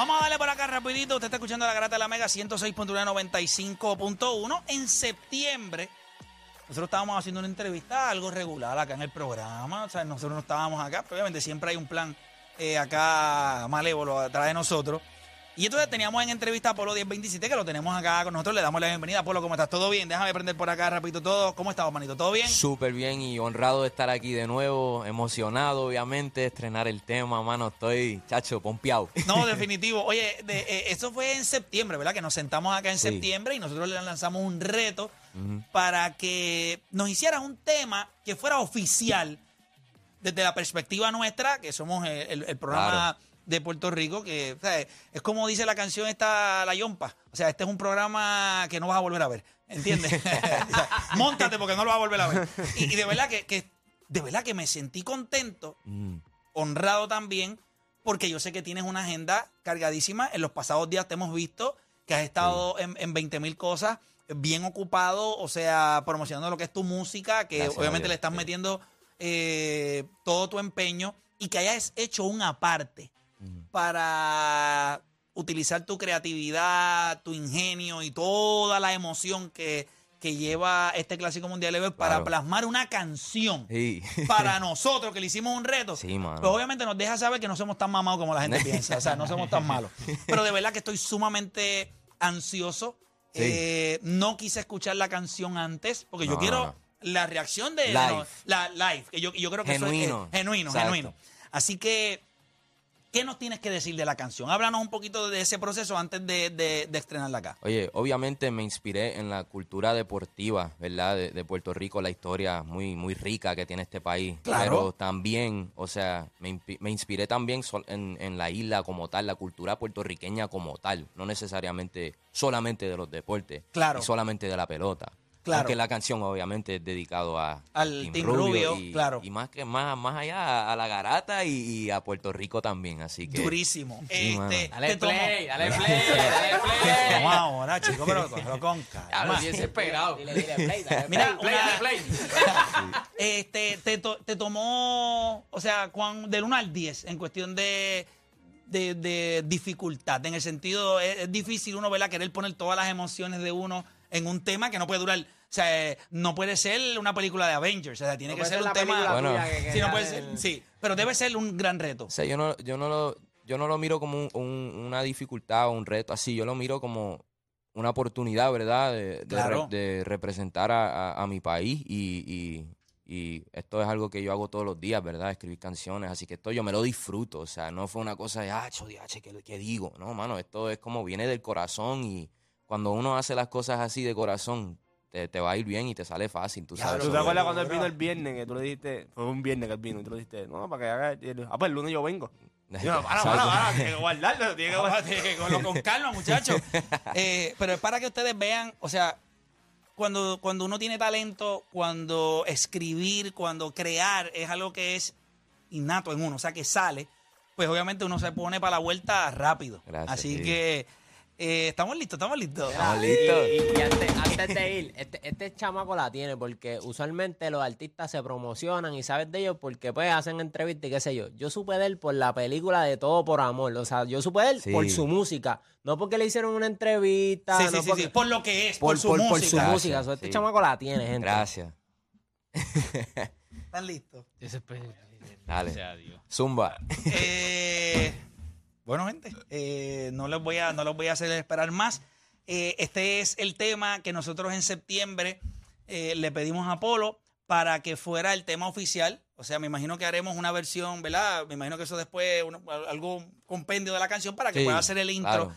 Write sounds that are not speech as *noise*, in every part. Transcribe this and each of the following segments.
Vamos a darle por acá rapidito. Usted está escuchando la Garata de la Mega 106.195.1. En septiembre, nosotros estábamos haciendo una entrevista algo regular acá en el programa. O sea, nosotros no estábamos acá, pero obviamente siempre hay un plan eh, acá malévolo atrás de nosotros. Y entonces teníamos en entrevista a Polo 1027, que lo tenemos acá con nosotros. Le damos la bienvenida. Polo, ¿cómo estás? ¿Todo bien? Déjame prender por acá rapidito todo. ¿Cómo estás, manito? ¿Todo bien? Súper bien y honrado de estar aquí de nuevo, emocionado obviamente, estrenar el tema, mano, estoy, chacho, pompeado. *laughs* No, *laughs* definitivo. Oye, de- eh, eso fue en septiembre, ¿verdad? Que nos sentamos acá en Sí. septiembre y nosotros le lanzamos un reto para que nos hicieras un tema que fuera oficial desde la perspectiva nuestra, que somos el, el- el programa Claro. De Puerto Rico, que o sea, es como dice la canción esta, La Yompa. O sea, este es un programa que no vas a volver a ver, ¿entiendes? *laughs* *laughs* O sea, Móntate porque no lo vas a volver a ver. Y, y de verdad que, que- de verdad que me sentí contento Mm, honrado también, porque yo sé que tienes una agenda cargadísima. En los pasados días te hemos visto que has estado en, en 20 mil cosas, bien ocupado, o sea, promocionando lo que es tu música, que Gracias obviamente le estás sí. metiendo eh, todo tu empeño y que hayas hecho una parte para utilizar tu creatividad, tu ingenio y toda la emoción que, que lleva este Clásico Mundial Ever para Claro. plasmar una canción Sí. *laughs* para nosotros que le hicimos un reto. Sí, mano. Pues obviamente nos deja saber que no somos tan mamados como la gente *laughs* piensa. O sea, no somos tan malos. Pero de verdad que estoy sumamente ansioso. Sí. Eh, no quise escuchar la canción antes porque yo quiero no. la reacción de Live. no, la live. Que yo, yo creo que Genuino. eso es eh, genuino, Exacto. genuino. Así que, ¿qué nos tienes que decir de la canción? Háblanos un poquito de ese proceso antes de, de- de estrenarla acá. Oye, obviamente me inspiré en la cultura deportiva, ¿verdad? De, de Puerto Rico, la historia muy, muy rica que tiene este país. Claro. Pero también, o sea, me, me inspiré también en, en la isla como tal, la cultura puertorriqueña como tal, no necesariamente solamente de los deportes Claro. y solamente de la pelota. Claro. Aunque la canción obviamente es dedicado a Al Team Rubio, y, claro. y más que más, más allá a, la garata y, y a Puerto Rico también, así que Durísimo. Sí, este, Dale play, dale play, dale play. Vamos ahora, chico, pero cógelo con calma. bien desesperado. Dile, dile, play, dale Mira, play, una- play. *laughs* Este, te, to- te tomó, o sea, cuán- del 1 al 10 en cuestión de, de, de dificultad. En el sentido, es, es difícil uno, ¿verdad? Querer poner todas las emociones de uno en un tema que no puede durar. O sea, no puede ser una película de Avengers. O sea, tiene No que ser ser un tema. Bueno. que- Sí, no era puede del- ser, sí, pero debe ser un gran reto. O sea, yo no, yo no lo, yo no lo miro como un- un- una dificultad o un reto así, yo lo miro como una oportunidad, ¿verdad? De, de Claro. re- de representar a, a- a mi país y, y- y esto es algo que yo hago todos los días, ¿verdad? Escribir canciones, así que esto yo me lo disfruto, o sea, no fue una cosa de, ah, chodiache, ¿qué, qué digo? No, mano, esto es como viene del corazón y cuando uno hace las cosas así de corazón, te, te va a ir bien y te sale fácil, tú sabes. ¿Tú te acuerdas cuando él vino el viernes que tú le dijiste, fue un viernes que él vino y tú le dijiste, no, para que haga, ah, pues el lunes yo vengo. *laughs* Yo, para, para, para, tiene que guardarlo, tiene que guardarlo. tiene que cogerlo con calma, *laughs* muchachos. *laughs* Eh, pero es para que ustedes vean, o sea, cuando, cuando uno tiene talento, cuando escribir, cuando crear es algo que es innato en uno, o sea, que sale, pues obviamente uno se pone para la vuelta rápido. Gracias, Así sí. que eh, estamos listos, estamos listos. Estamos listos. Y, y antes, antes de ir, este, este chamaco la tiene porque usualmente los artistas se promocionan y sabes de ellos porque pues hacen entrevistas y qué sé yo. Yo supe de él por la película de Todo por Amor. O sea, yo supe de él Sí. por su música. No porque le hicieron una entrevista. Sí, sí, no sí, porque- sí, por lo que es, por, Por, su por- por música. su Gracias, música. So, este sí. chamaco la tiene, gente. Gracias. ¿Están listos? Dale. Zumba. Eh, bueno, gente, eh, no, les voy a, no los voy a hacer esperar más. Eh, este es el tema que nosotros en septiembre eh, le pedimos a Polo para que fuera el tema oficial. O sea, me imagino que haremos una versión, ¿verdad? Me imagino que eso después, uno- algo compendio de la canción para que Sí, pueda hacer el intro claro.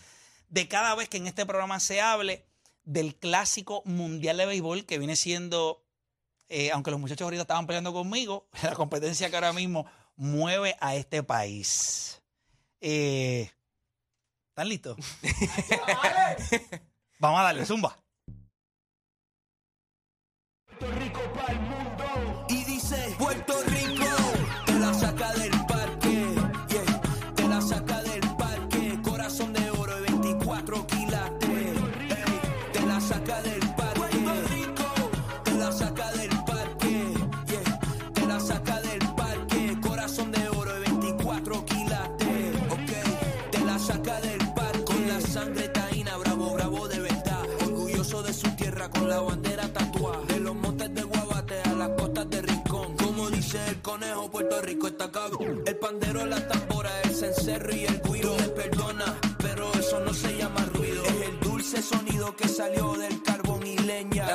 de cada vez que en este programa se hable del clásico mundial de béisbol que viene siendo, eh, aunque los muchachos ahorita estaban peleando conmigo, *laughs* la competencia que ahora mismo mueve a este país. Eh, ¿Están listos? *laughs* Vamos a darle, zumba. El pandero, la tambora, el cencerro y el guiro, me perdona, pero eso no se llama ruido, es el dulce sonido que salió del carbón y leña,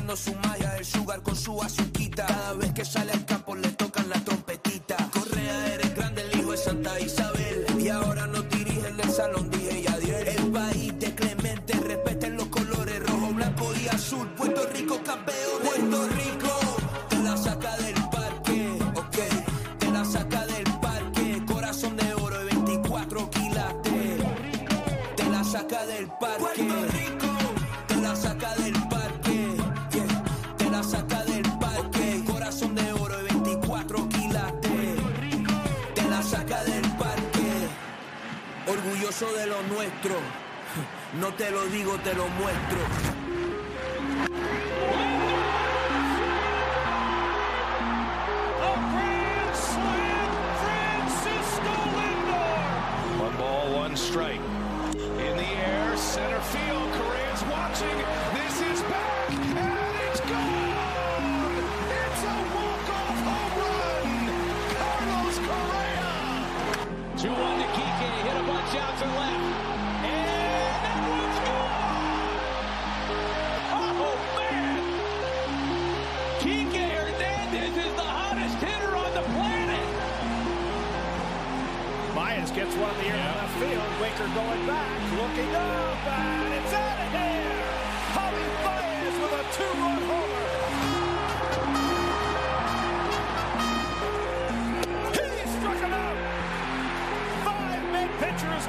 haciendo su magia, el sugar con su azuquita, cada vez que sale al campo le De lo nuestro. *laughs* No te lo digo, te lo muestro.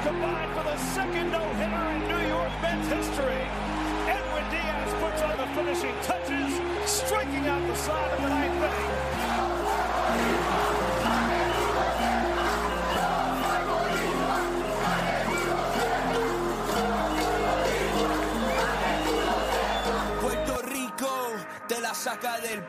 Combined for the second no-hitter in New York Mets history. Edwin Diaz puts on the finishing touches, striking out the side of the ninth inning. Puerto Rico, te la saca del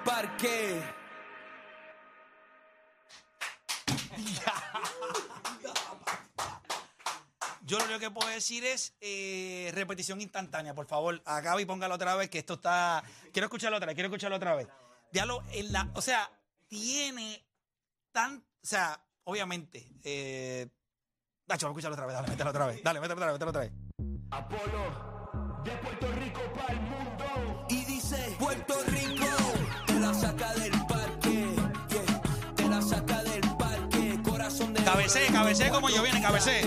decir es eh, repetición instantánea, por favor. A Gaby póngalo otra vez, que esto está. Quiero escucharlo otra vez, quiero escucharlo otra vez. Diálogo en la. O sea, tiene tan. O sea, obviamente. Eh, Nacho, vamos a escucharlo otra vez, dale, mételo otra vez. Dale, mételo otra vez, mételo otra vez. Apolo, de Puerto Rico para el mundo. Y dice, Puerto Rico, te la saca del parque. yeah, te la saca del parque. Corazón de Cabecé, cabecé como yo viene, cabecé.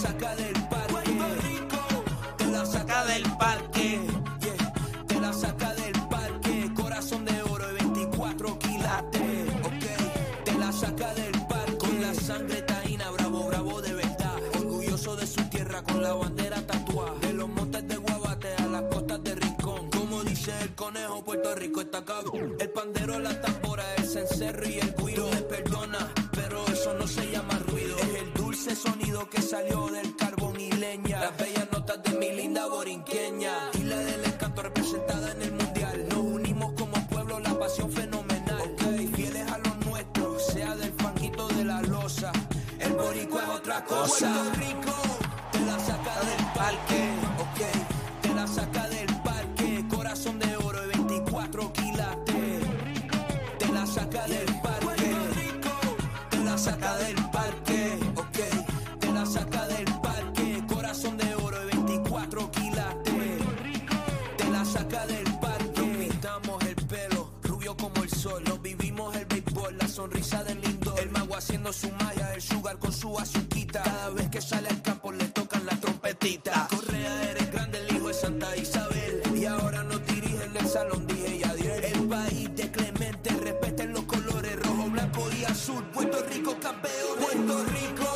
Saca del parque. Te la saca del parque. yeah, te la saca del parque. Corazón de oro y 24 quilates. Ok, te la saca del parque. Con la sangre taína, bravo, bravo de verdad. Orgulloso de su tierra con la bandera tatuada. De los montes de Guabate a las costas de Rincón. Como dice el conejo, Puerto Rico está cabrón. El pandero, la tambora, el cencerro y el guiro. Sugar con su azuquita. Cada vez que sale al campo le tocan la trompetita. Correa, eres grande, el hijo de Santa Isabel. Y ahora nos dirigen del salón, dije ya El país de Clemente, respeten los colores rojo, blanco y azul. Puerto Rico campeón. Puerto Rico,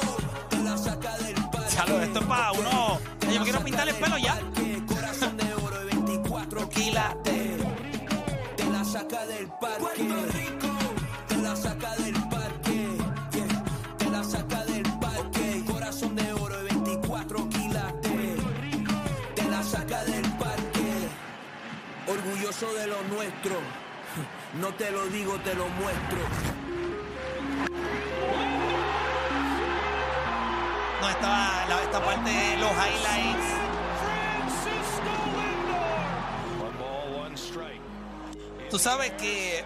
te la saca del parque. Chalo, esto es para uno. Yo me quiero pintar el pelo ya. Corazón de oro y 24 quilates. Te la saca del parque. De lo nuestro. No te lo digo, te lo muestro. No, estaba la- esta parte de los highlights. Tú sabes que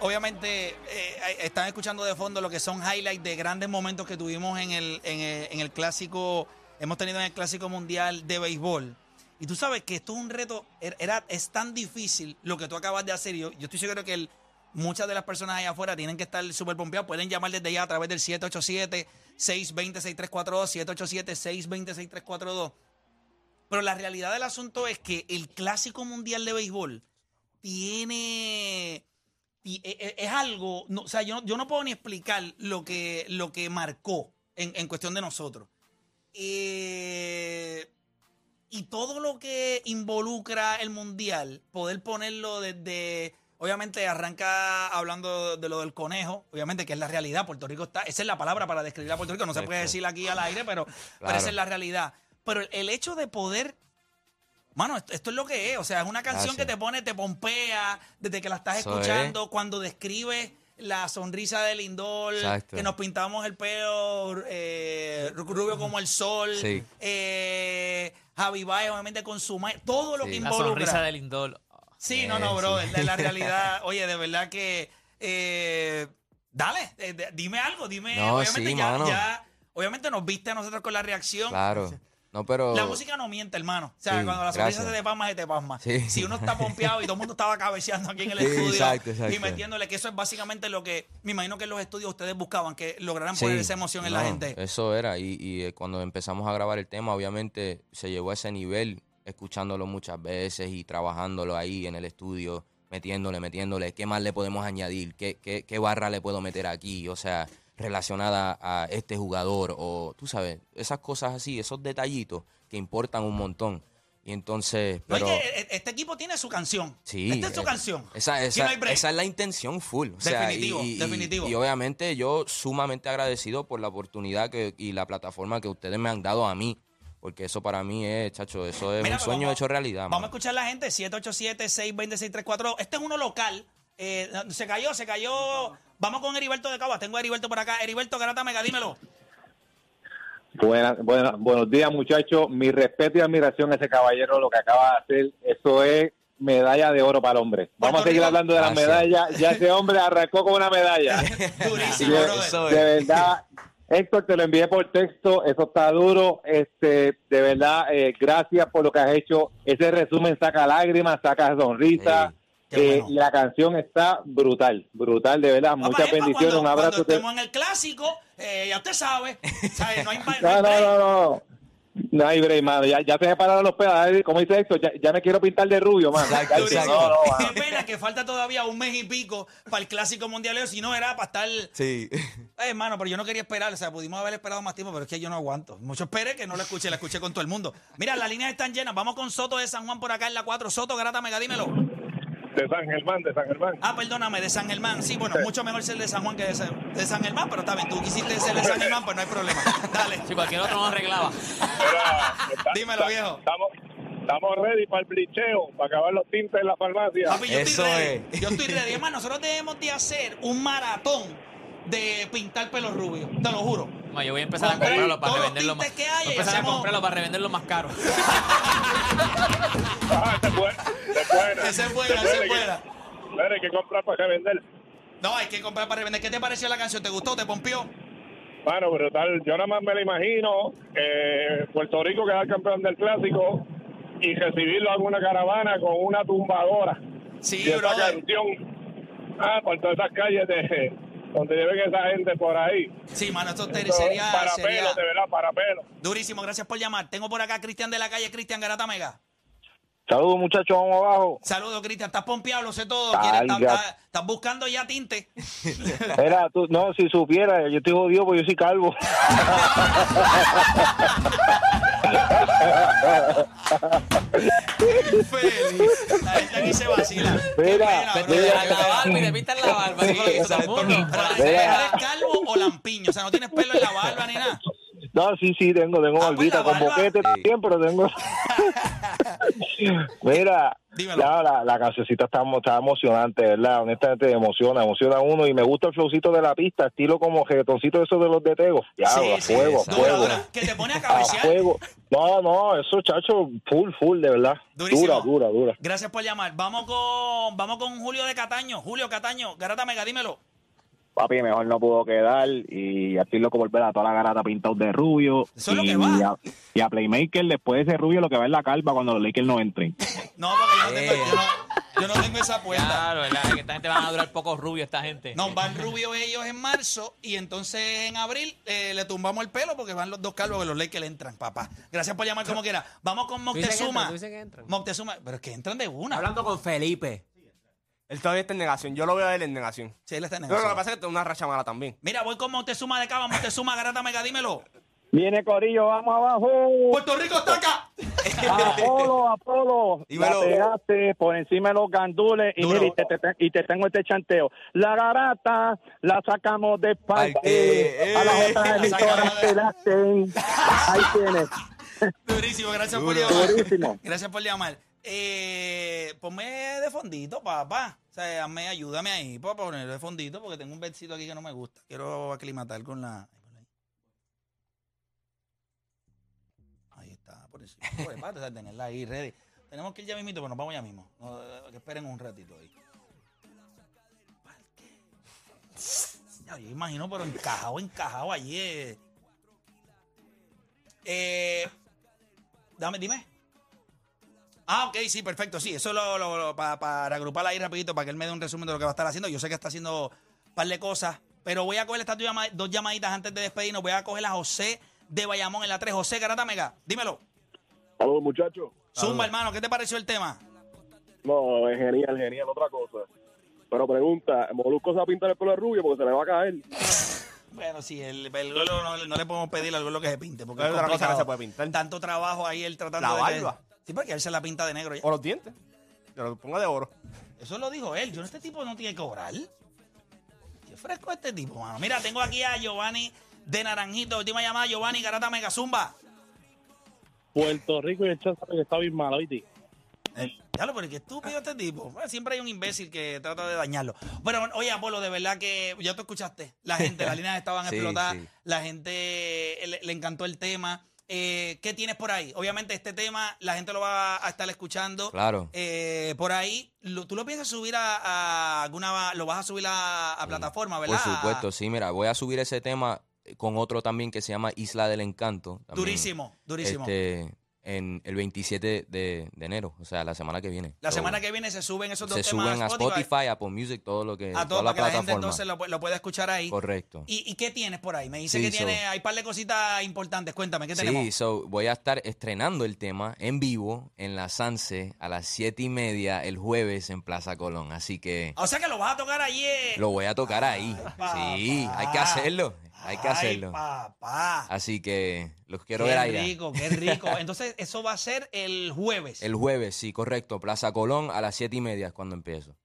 obviamente eh, están escuchando de fondo lo que son highlights de grandes momentos que tuvimos en el, en el, en el clásico, hemos tenido en el clásico mundial de béisbol. Y tú sabes que esto es un reto, er- era, es tan difícil lo que tú acabas de hacer. Yo, yo estoy seguro que muchas de las personas allá afuera tienen que estar súper pompeadas. Pueden llamar desde ya a través del 787-620-6342, 787-620-6342. Pero la realidad del asunto es que el clásico mundial de béisbol tiene. e- e- Es algo. no, o sea, yo, no- yo no puedo ni explicar lo que, lo que marcó en, en cuestión de nosotros. Eh, y todo involucra el mundial, poder ponerlo desde. Obviamente arranca hablando de lo del conejo, obviamente que es la realidad. Puerto Rico está. Esa es la palabra para describir a Puerto Rico. No se puede decir aquí al aire, pero, esa es la realidad. Pero el, hecho de poder Mano, esto, esto es lo que es. O sea, es una canción Gracias. que te pone, te pompea desde que la estás Eso escuchando, cuando describe la sonrisa de Lindor, Exacto. que nos pintamos el pelo eh, rubio como el sol, Sí. eh, Javi Baez, obviamente con su ma- todo lo que La La involucra. sonrisa de Lindor. Sí, no, no, bro, de la realidad, *laughs* oye, de verdad que eh, dale, eh, dime algo, dime, No, obviamente sí, ya, mano. ya, obviamente nos viste a nosotros con la reacción. Claro. No, pero. La música no miente, hermano. O sea, Sí, cuando la sonrisa gracias. se te pasma, se te pasma. Sí. Si uno está pompeado y todo el mundo estaba cabeceando aquí en el Sí, estudio exacto, exacto. y metiéndole, que eso es básicamente lo que me imagino que en los estudios ustedes buscaban, que lograran poner esa emoción en la gente. Eso era. Y, y, eh, cuando empezamos a grabar el tema, obviamente se llegó a ese nivel, escuchándolo muchas veces y trabajándolo ahí en el estudio, metiéndole, metiéndole. ¿Qué más le podemos añadir? ¿Qué, qué, qué barra le puedo meter aquí? O sea, relacionada a este jugador o, tú sabes, esas cosas así, esos detallitos que importan un montón. Y entonces, No, es pero... que eh, este equipo tiene su canción. Sí. Esta es su eh, canción. Esa, esa, no esa es la intención full. O sea, Definitivo, y, y- definitivo. Y, obviamente yo sumamente agradecido por la oportunidad que, y la plataforma que ustedes me han dado a mí. Porque eso para mí es, chacho, eso es Mira, un sueño vamos- hecho realidad. Vamos a escuchar la gente, 787-620-634. Este es uno local. Eh, se cayó, se cayó. Vamos con Heriberto de Caguas. Tengo a Heriberto por acá. Heriberto Garata Mega, dímelo. Buena, buena- buenos días, muchachos. Mi respeto y admiración a ese caballero, lo que acaba de hacer. Eso es medalla de oro para el hombre. Vamos a seguir Rico- hablando de las medallas. Ya ese hombre arrancó con una medalla. *laughs* Durísimo, de, verdad, Héctor, te lo envié por texto. Eso está duro. Este, de verdad, eh, gracias por lo que has hecho. Ese resumen saca lágrimas, saca sonrisa. Sí. Eh, bueno. la canción está brutal, brutal, de verdad. Muchas epa, bendiciones, cuando, un abrazo. Cuando estemos en el clásico, eh, ya usted sabe. ¿sabe? *laughs* No hay, no hay No, no, no, no. No hay break, mano. Ya, ya se me pararon los pedales. Como dice Héctor, ya, ya me quiero pintar de rubio, mano. Exacto, Ya- Durísimo. no. Qué *laughs* pena que falta todavía un mes y pico para el clásico mundialeo. Si no era para estar. Sí. Eh, hermano, pero yo no quería esperar. O sea, pudimos haber esperado más tiempo, pero es que yo no aguanto. Mucho espere que no la escuché, la escuché con todo el mundo. Mira, las líneas están llenas. Vamos con Soto de San Juan por acá en la 4. Soto, grata mega, dímelo. De San Germán, de San Germán. Ah, perdóname, de San Germán. Sí, bueno, mucho mejor ser de San Juan que de San, de San Germán, pero está bien. Tú quisiste ser de San Germán, pues no hay problema. Dale. Si cualquier otro no arreglaba. Mira, está- Dímelo, viejo. Estamos, estamos ready para el blicheo, para acabar los tintes en la farmacia. Papi, yo Eso estoy ready. es. Yo estoy ready. Es más, nosotros debemos de hacer un maratón de pintar pelo rubio. Te lo juro. Ma, yo voy a empezar a comprarlo para revenderlo más. tintes que hay Voy a empezar a hacemos- comprarlo para revenderlo más caro. *laughs* Ah, esa es buena, esa es buena. Esa es buena, Esa esa es que- buena. Mira, hay que comprar para revender. No, hay que comprar para revender. ¿Qué te pareció la canción? ¿Te gustó? ¿Te pompió? Bueno, brutal. Yo nada más me lo imagino. eh, Puerto Rico quedar campeón del clásico y recibirlo en una caravana con una tumbadora. Sí, brother. canción. Ah, por todas esas calles de donde lleven esa gente por ahí. Sí, mano, esto te- sería, para sería pelo, de verdad, para pelo. durísimo. Gracias por llamar. Tengo por acá a Cristian de la calle, Cristian Garata Mega. Saludos, muchachos, vamos abajo. Saludos, Cristian. Estás pompeado, lo sé todo. Ay, ¿Quieres- estás- buscando ya tinte. *laughs* Era, tú, no, si supiera, yo estoy jodido porque yo soy calvo. Feliz. La gente aquí se vacila. Qué Mira, pena, la barba y te pintan la barba. Sí, exacto. ¿Eres calvo o lampiño? O sea, no tienes pelo en la barba ni nada. No, sí, sí, tengo, tengo Ah, pues barbita, con boquete también, pero tengo... *laughs* Mira, ya, la, la cancioncita está, está emocionante, ¿verdad? Honestamente emociona, emociona a uno y me gusta el flowcito de la pista, estilo como reggaetoncito eso de los de Tego. Ya, Sí, a sí, fuego, a fuego. dura. Que te pone a A cabecear. fuego. No, no, eso, chacho, full, full, de verdad. Durísimo. Dura, dura, dura. Gracias por llamar. Vamos con, vamos con Julio de Cataño. Julio Cataño, Garata Mega, dímelo. Papi, mejor no pudo quedar y estoy loco por ver a toda la garata pintados de rubio. Eso es lo y, que va. A, y a Playmaker después de ese rubio lo que va es la calva cuando los Lakers no entren. *laughs* No, porque yo no tengo, yo no, yo no tengo esa puerta. Claro, ¿verdad? Que esta gente van a durar pocos rubios, esta gente. No, van rubios ellos en marzo y entonces en abril eh, le tumbamos el pelo porque van los dos calvos que los Lakers entran, papá. Gracias por llamar como quiera. Vamos con dices que entran, Moctezuma. tú dices que entran. Moctezuma, pero es que entran de una. Hablando con Felipe. Él todavía está en negación. Yo lo veo a él en negación. Sí, él está en No, lo que pasa es que tiene una racha mala también. Mira, voy con Moctezuma de Cava, Moctezuma, Garata Mega, dímelo. Viene Corillo, vamos abajo. Puerto Rico está acá. Apolo, Apolo. *laughs* Dímelo. La pegaste por encima de los gandules y, Duro. mira, y, te, te- y te tengo este chanteo. La garata la sacamos de parque. Parque, A las eh. otras La sacamos de- te la hacen. Ahí tienes. *laughs* Durísimo, gracias por Duro. llamar. Durísimo. Gracias por llamar. Eh, ponme de fondito, papá. O sea, hazme- ayúdame ahí para poner de fondito porque tengo un versito aquí que no me gusta. Quiero aclimatar con la. Ahí está, por eso. O sea, tenerla ahí ready. Tenemos que ir ya mismito, pero nos vamos ya mismo. Eh, que esperen un ratito ahí. Ya, yo imagino, pero encajado, encajado allí. eh. Eh, dame, dime. Ah, ok, sí, perfecto, sí. Eso lo, lo- lo- pa- para agrupar ahí rapidito, para que él me dé un resumen de lo que va a estar haciendo. Yo sé que está haciendo un par de cosas, pero voy a coger estas dos llama- dos llamaditas antes de despedirnos. Voy a coger a José de Bayamón en la 3. José Garata Mega, dímelo. Saludos, muchachos. Zumba, hermano, ¿qué te pareció el tema? No, es genial, genial, otra cosa. Pero pregunta, ¿Molusco se va a pintar el pelo de rubio porque se le va a caer? *laughs* Bueno, sí, el, el golo no, no le podemos pedir al golo que se pinte, porque Hay es otra cosa que se puede pintar. Tanto trabajo ahí él tratando La de... barba. Sí, porque él se la pinta de negro ya. O los dientes. Yo lo pongo de oro. Eso lo dijo él. Yo este tipo no tiene que cobrar. Qué fresco este tipo, mano. Mira, tengo aquí a Giovanni de Naranjito. Última llamada, Giovanni Garata Mega Zumba. Puerto Rico y el Chelsea que está bien malo, ¿oíste? Ya lo, pero qué estúpido este tipo. Bueno, siempre hay un imbécil que trata de dañarlo. Bueno, oye, Apolo, de verdad que ya tú escuchaste. La gente, las líneas estaban *laughs* Sí, explotadas. sí. La gente le, le encantó el tema. Eh, ¿Qué tienes por ahí? Obviamente este tema la gente lo va a estar escuchando. Claro. Eh, por ahí, lo- ¿tú lo piensas subir a, a alguna, lo vas a subir a, a plataforma, verdad? Por supuesto, sí, mira, voy a subir ese tema con otro también que se llama Isla del Encanto. también, Durísimo, durísimo. Este, en el 27 de, de enero, o sea, la semana que viene. La semana que viene se suben esos dos se temas suben a Spotify, Apple Music, todo lo que, a todo toda la para la gente plataforma. entonces lo, pu- lo pueda escuchar ahí. Correcto. ¿Y, y qué tienes por ahí? Me dice Sí, que tiene, hay un par de cositas importantes. Cuéntame, ¿qué Sí, tenemos? so, voy a estar estrenando el tema en vivo en la Sanse a las siete y media el jueves en Plaza Colón. Así que O sea que lo vas a tocar allí. eh. lo voy a tocar ahí. Sí, hay que hacerlo. Hay que Ay, hacerlo. papá. Así que los quiero qué ver allá. rico, qué rico. *laughs* Entonces, eso va a ser el jueves. El jueves, sí, correcto. Plaza Colón a las siete y media es cuando empiezo.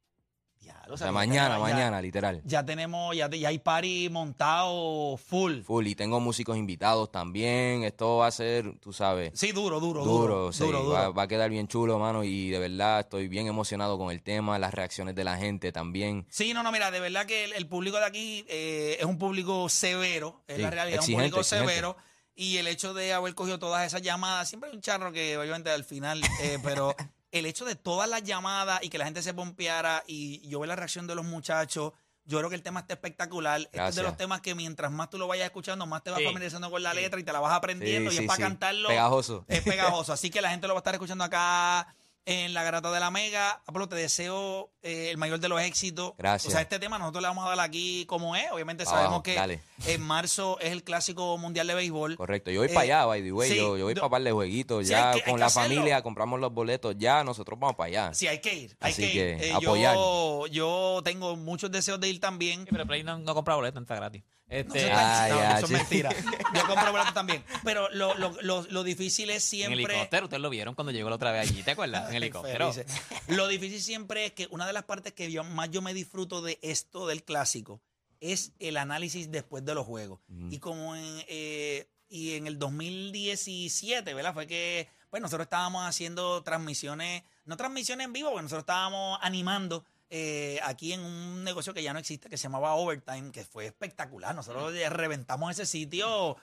O sea, mañana, tenemos- mañana, literal. Ya tenemos, ya, ya hay party montado full. Full. Y tengo músicos invitados también. Esto va a ser, tú sabes, Sí, duro, duro, duro. duro. sí, duro, duro. Va, va a quedar bien chulo, mano. Y de verdad estoy bien emocionado con el tema, las reacciones de la gente también. Sí, no, no, mira, de verdad que el, el público de aquí eh, es un público severo, es Sí, la realidad, es un exigente, público exigente. severo. Y el hecho de haber cogido todas esas llamadas, siempre hay un charro que obviamente al final, eh, pero *laughs* el hecho de todas las llamadas y que la gente se pompeara y yo ver la reacción de los muchachos, yo creo que el tema está espectacular. Este es de los temas que mientras más tú lo vayas escuchando, más te vas Sí. familiarizando con la letra y te la vas aprendiendo Sí, y sí, es para sí. cantarlo. Pegajoso. Es pegajoso. Así que la gente lo va a estar escuchando acá en la garata de la Mega. Pablo, te deseo eh, el mayor de los éxitos. Gracias. O sea, este tema nosotros le vamos a dar aquí como es. Obviamente Abajo, sabemos que dale. en marzo es el clásico mundial de béisbol. Correcto. Yo voy Eh, para allá, by the way. sí, yo, yo voy para par de jueguitos. Sí, ya que- con la hacerlo. familia compramos los boletos. Ya nosotros vamos para allá. Sí, hay que ir. Hay Así que ir. que Eh, apoyar. yo, yo tengo muchos deseos de ir también. Pero Play no, no compra boleto, está gratis. Este, Ah, no, ya, eso sí. es mentira. Yo compro boletos también. *laughs* Pero lo, lo, lo, lo difícil es en siempre. helicóptero, ustedes lo vieron cuando llegó la otra vez allí, ¿te acuerdas? En *laughs* helicóptero. Felices. Lo difícil siempre es que una de las partes que yo, más yo me disfruto de esto del clásico es el análisis después de los juegos. Y como en, eh, y en el 2017, ¿verdad? Fue que, pues nosotros estábamos haciendo transmisiones, no transmisiones en vivo, porque nosotros estábamos animando eh, aquí en un negocio que ya no existe, que se llamaba Overtime, que fue espectacular. Nosotros reventamos ese sitio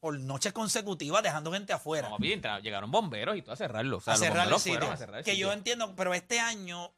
por noches consecutivas, dejando gente afuera Como bien, llegaron bomberos y todo a cerrarlo. O sea, a cerrar el sitio. fueron a cerrar el que sitio. yo entiendo, pero este año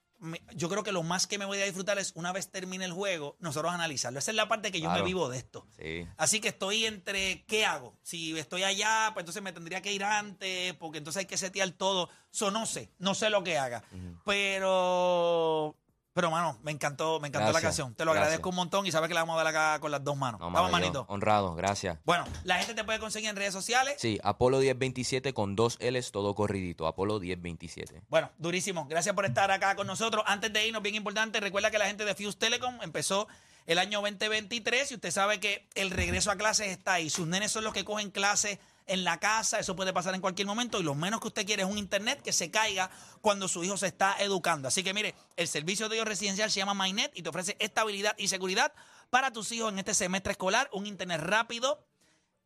yo creo que lo más que me voy a disfrutar es una vez termine el juego, nosotros analizarlo. Esa es la parte que yo me vivo de esto. Sí. Así que estoy entre qué hago. Si estoy allá, pues entonces me tendría que ir antes, porque entonces hay que setear todo. So, no sé, no sé lo que haga. Pero, pero mano, me encantó, me encantó la canción. Te lo gracias. agradezco un montón y sabes que la vamos a dar acá con las dos manos. No, yo manito. honrado, gracias. Bueno, la gente te puede conseguir en redes sociales. Sí, Apolo 1027 con dos L's, todo corridito. Apolo 1027. Bueno, durísimo. Gracias por estar acá con nosotros. Antes de irnos, bien importante, recuerda que la gente de Fuse Telecom empezó el año 2023 y usted sabe que el regreso a clases está ahí. Sus nenes son los que cogen clases en la casa, eso puede pasar en cualquier momento y lo menos que usted quiere es un internet que se caiga cuando su hijo se está educando. Así que mire, el servicio de ellos residencial se llama MyNet y te ofrece estabilidad y seguridad para tus hijos en este semestre escolar, un internet rápido,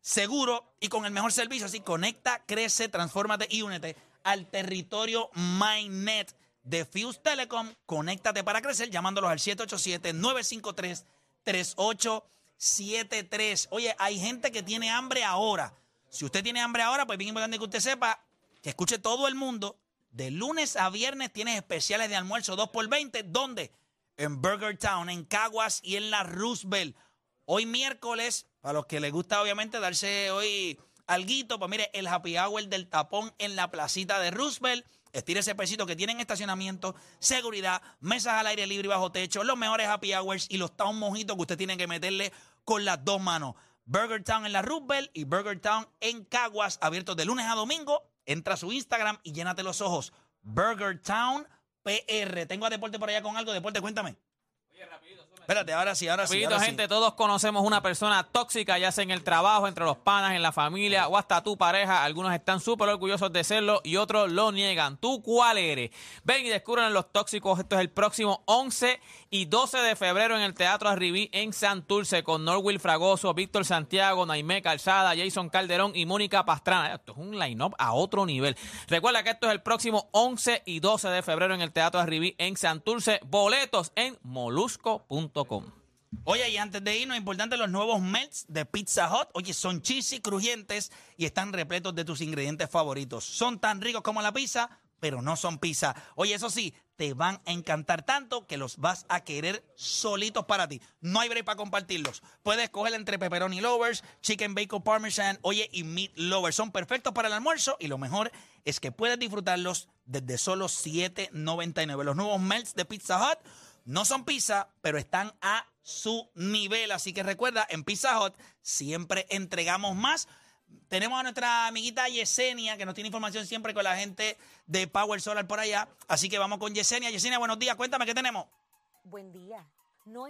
seguro y con el mejor servicio. Así conecta, crece, transfórmate y únete al territorio MyNet de Fuse Telecom. Conéctate para crecer llamándolos al 787-953-3873. Oye, hay gente que tiene hambre ahora. Si usted tiene hambre ahora, pues bien importante que usted sepa que escuche todo el mundo. De lunes a viernes tienes especiales de almuerzo 2 por 20 ¿Dónde? En Burger Town, en Caguas y en la Roosevelt. Hoy miércoles, para los que les gusta obviamente darse hoy alguito, pues mire, el happy hour del tapón en la placita de Roosevelt. Estire ese pesito que tienen estacionamiento, seguridad, mesas al aire libre y bajo techo, los mejores happy hours y los town mojitos que usted tiene que meterle con las dos manos. Burger Town en la Roosevelt y Burger Town en Caguas, abiertos de lunes a domingo. Entra a su Instagram y llénate los ojos. Burger Town PR. Tengo a Deporte por allá con algo. Deporte, cuéntame. Espérate, ahora sí, ahora sí. Rapidito, ahora sí. gente, todos conocemos una persona tóxica, ya sea en el trabajo, entre los panas, en la familia o hasta tu pareja. Algunos están súper orgullosos de serlo y otros lo niegan. ¿Tú cuál eres? Ven y descubran los tóxicos. Esto es el próximo 11 y 12 de febrero en el Teatro Arribí en Santurce con Norwil Fragoso, Víctor Santiago, Naimé Calzada, Jason Calderón y Mónica Pastrana. Esto es un line-up a otro nivel. Recuerda que esto es el próximo 11 y 12 de febrero en el Teatro Arribí en Santurce. Boletos en molusco.com. Oye, y antes de irnos, importante los nuevos melts de Pizza Hut. Oye, son cheesy, crujientes y están repletos de tus ingredientes favoritos. Son tan ricos como la pizza, pero no son pizza. Oye, eso sí, te van a encantar tanto que los vas a querer solitos para ti. No hay break para compartirlos. Puedes escoger entre pepperoni lovers, chicken bacon parmesan, oye, y meat lovers. Son perfectos para el almuerzo y lo mejor es que puedes disfrutarlos desde solo $7.99. Los nuevos melts de Pizza Hut no son pizza, pero están a su nivel. Así que recuerda, en Pizza Hut siempre entregamos más. Tenemos a nuestra amiguita Yesenia, que nos tiene información siempre con la gente de Power Solar por allá. Así que vamos con Yesenia. Yesenia, buenos días. Cuéntame qué tenemos. Buen día. No